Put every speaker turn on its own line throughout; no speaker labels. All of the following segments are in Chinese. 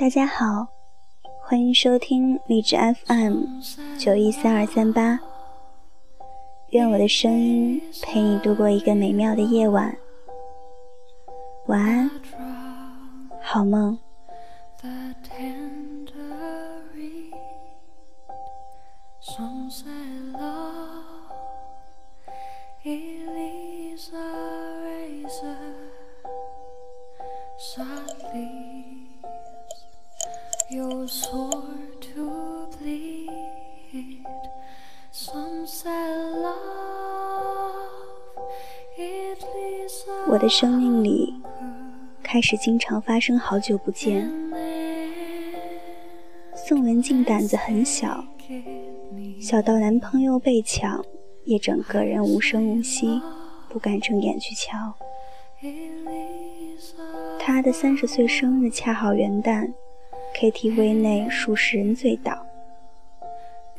大家好，欢迎收听荔枝 FM 九一三二三八。愿我的声音陪你度过一个美妙的夜晚。晚安，好梦。so 我的生命里开始经常发生好久不见。宋文静胆子很小，小到男朋友被抢也整个人无声无息，不敢正眼去瞧。她的三十岁生日恰好元旦。KTV 内数十人醉倒，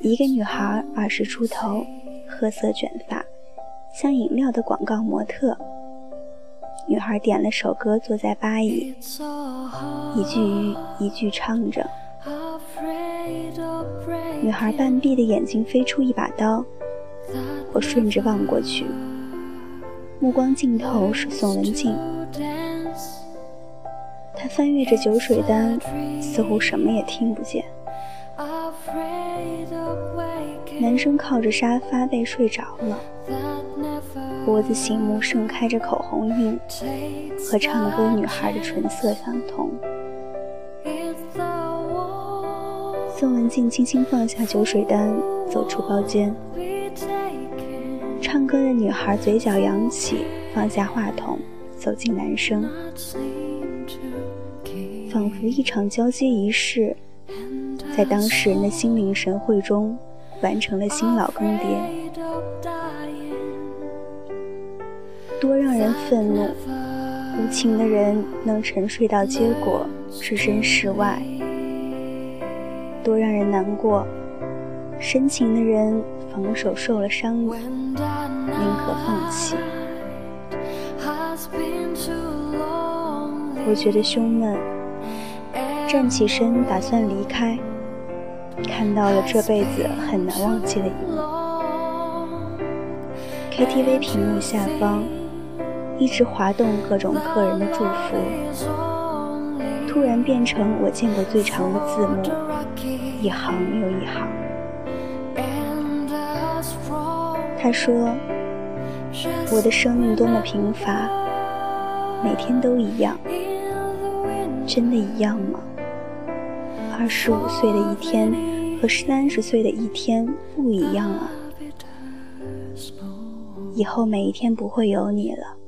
一个女孩二十出头，褐色卷发，像饮料的广告模特。女孩点了首歌，坐在吧椅，一句一句唱着。女孩半闭的眼睛飞出一把刀，我顺着望过去，目光尽头是宋文静。他翻阅着酒水单，似乎什么也听不见。男生靠着沙发被睡着了，脖子醒目，盛开着口红印，和唱歌女孩的唇色相同。宋文静轻轻放下酒水单，走出包间。唱歌的女孩嘴角扬起，放下话筒，走进男生。仿佛一场交接仪式，在当事人的心领神会中完成了新老更迭。人愤怒！无情的人能沉睡到结果置身事外；多让人难过！深情的人防守受了伤，宁可放弃。我觉得胸闷。站起身，打算离开，看到了这辈子很难忘记的一幕。KTV 屏幕下方一直滑动各种客人的祝福，突然变成我见过最长的字幕，一行又一行。他说：“我的生命多么贫乏，每天都一样，真的一样吗？”二十五岁的一天和三十岁的一天不一样啊！以后每一天不会有你了。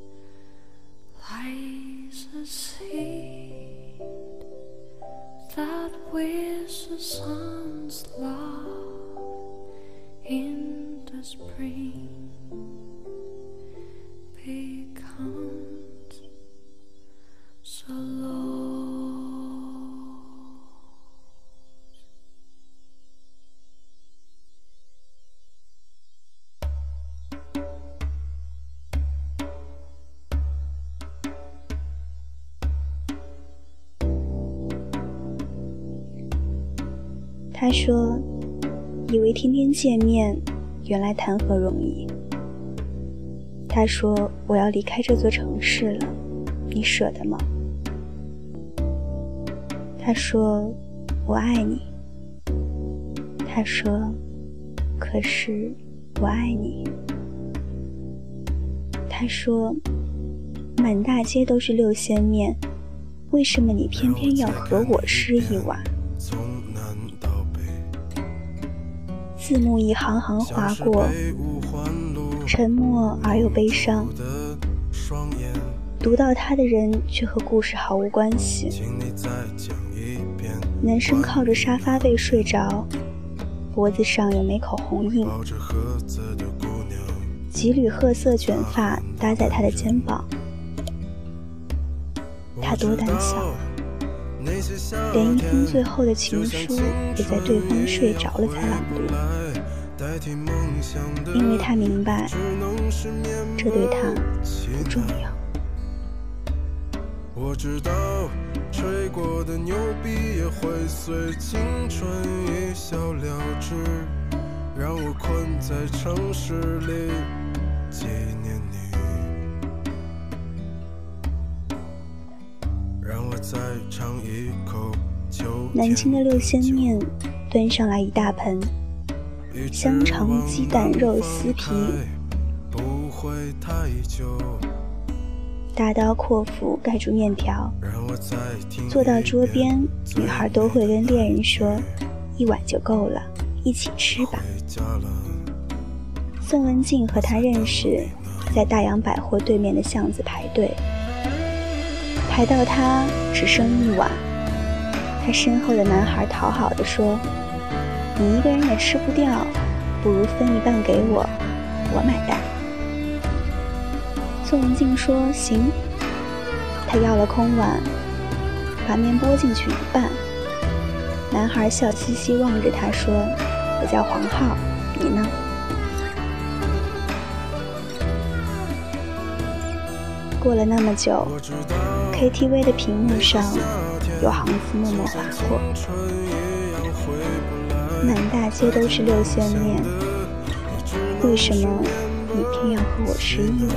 他说：“以为天天见面，原来谈何容易。”他说：“我要离开这座城市了，你舍得吗？”他说：“我爱你。”他说：“可是我爱你。”他说：“满大街都是六鲜面，为什么你偏偏要和我吃一碗？”字幕一行行划过，沉默而又悲伤。读到他的人却和故事毫无关系。男生靠着沙发被睡着，脖子上有枚口红印，几缕褐色卷发搭在他的肩膀。他多胆小，连一封最后的情书也在对方睡着了才朗读。因为他明白，这对他不重要。
我知道，吹过的牛逼也会随青春一笑了之，让我困在城市里
南京的六鲜面端上来一大盆，香肠、鸡蛋、肉丝皮，
不会太久。
大刀阔斧盖住面条，坐到桌边，女孩都会跟恋人说：“一碗就够了，一起吃吧。”宋文静和他认识，在大洋百货对面的巷子排队，排到他只剩一碗，他身后的男孩讨好的说：“你一个人也吃不掉，不如分一半给我，我买单。”宋文静说：“行。”他要了空碗，把面拨进去一半。男孩笑嘻嘻望着他说：“我叫黄浩，你呢？”过了那么久，KTV 的屏幕上有行字默默划过：“满大街都是六鲜面，为什么你偏要和我吃一碗？”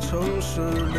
城市里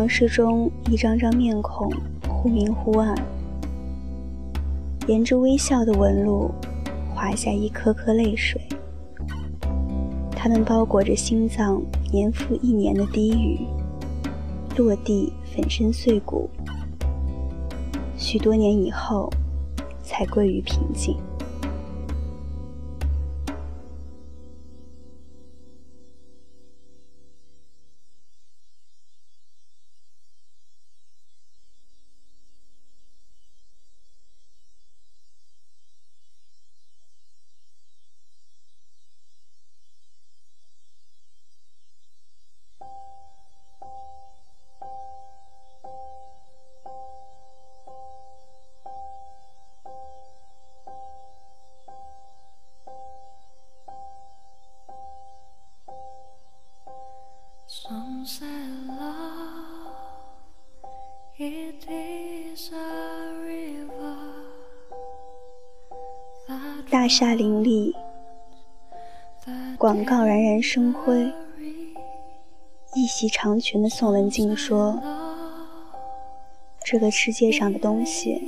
往事中，一张张面孔忽明忽暗，沿着微笑的纹路滑下一颗颗泪水。它们包裹着心脏年复一年的低语，落地粉身碎骨，许多年以后才归于平静。大厦林立，广告冉冉生辉。一袭长裙的宋文静说：“这个世界上的东西，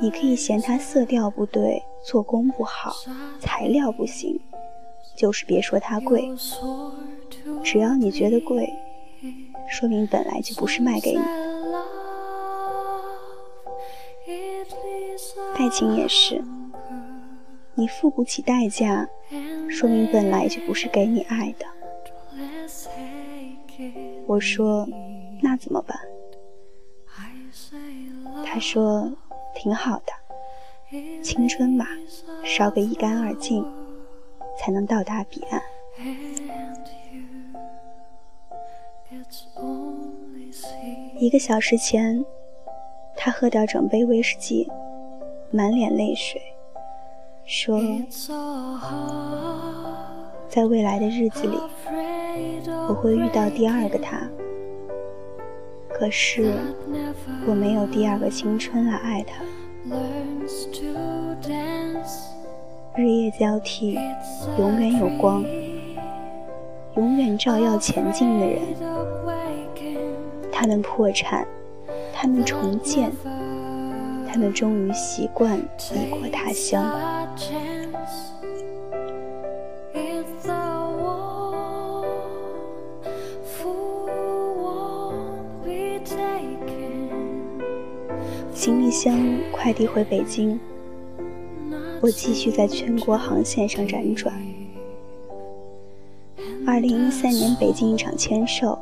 你可以嫌它色调不对、做工不好、材料不行，就是别说它贵。只要你觉得贵，说明本来就不是卖给你。爱情也是。”你付不起代价，说明本来就不是给你爱的。我说，那怎么办？他说，挺好的，青春嘛，烧个一干二净，才能到达彼岸。一个小时前，他喝掉整杯威士忌，满脸泪水。说，在未来的日子里，我会遇到第二个他。可是，我没有第二个青春来爱他。日夜交替，永远有光，永远照耀前进的人。他们破产，他们重建。他们终于习惯异国他乡。
行李箱快递回北京，我继续在全国航线上辗转。二零一三年北京一场签售，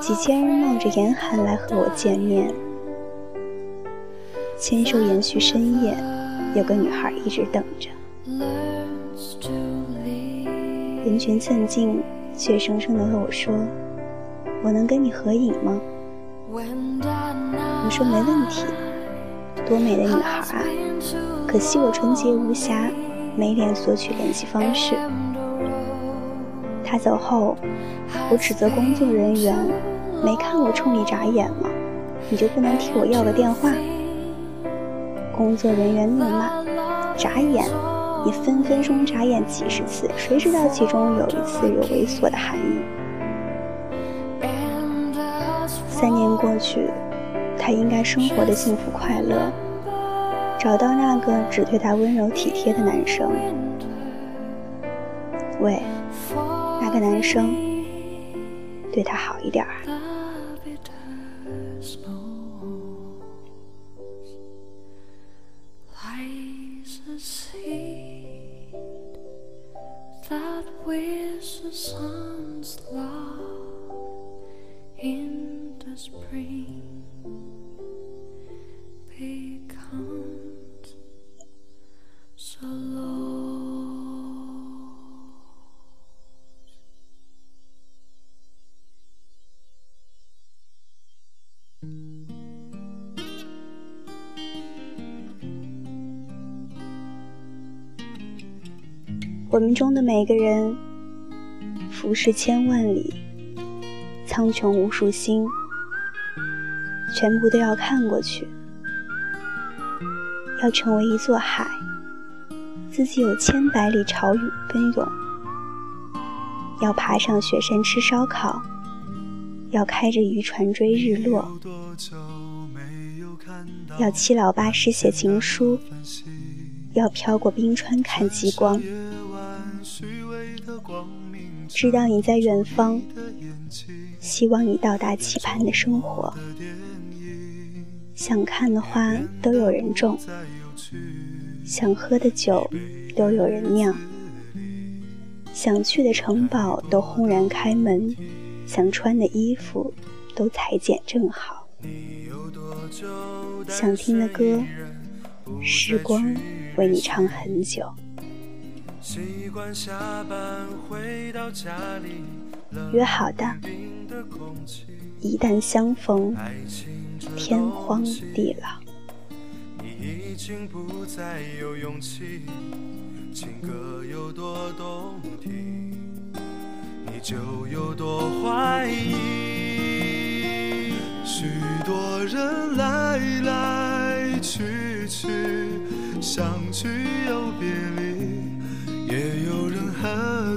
几千人冒着严寒来和我见面。签售延续深夜，有个女孩一直等着。人群寸进，怯生生地和我说：“我能跟你合影吗？”我说：“没问题。”多美的女孩啊！可惜我纯洁无瑕，没脸索取联系方式。他走后，我指责工作人员：“没看我冲你眨眼吗？你就不能替我要个电话？”工作人员怒骂：“眨眼！你分分钟眨眼几十次，谁知道其中有一次有猥琐的含义？”三年过去，他应该生活的幸福快乐，找到那个只对他温柔体贴的男生。喂，那个男生，对他好一点儿。我们中的每个人，浮世千万里，苍穹无数星，全部都要看过去，要成为一座海，自己有千百里潮涌奔涌，要爬上雪山吃烧烤，要开着渔船追日落，要七老八十写情书，要飘过冰川看极光。知道你在远方，希望你到达期盼的生活。想看的花都有人种，想喝的酒都有人酿，想去的城堡都轰然开门，想穿的衣服都裁剪正好，想听的歌，时光为你唱很久。约好的，一旦相逢，天荒地老。你已经不再有勇气，情歌有多动听，你就有多怀疑。许多人来来去去，相聚又别离。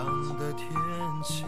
样的天气。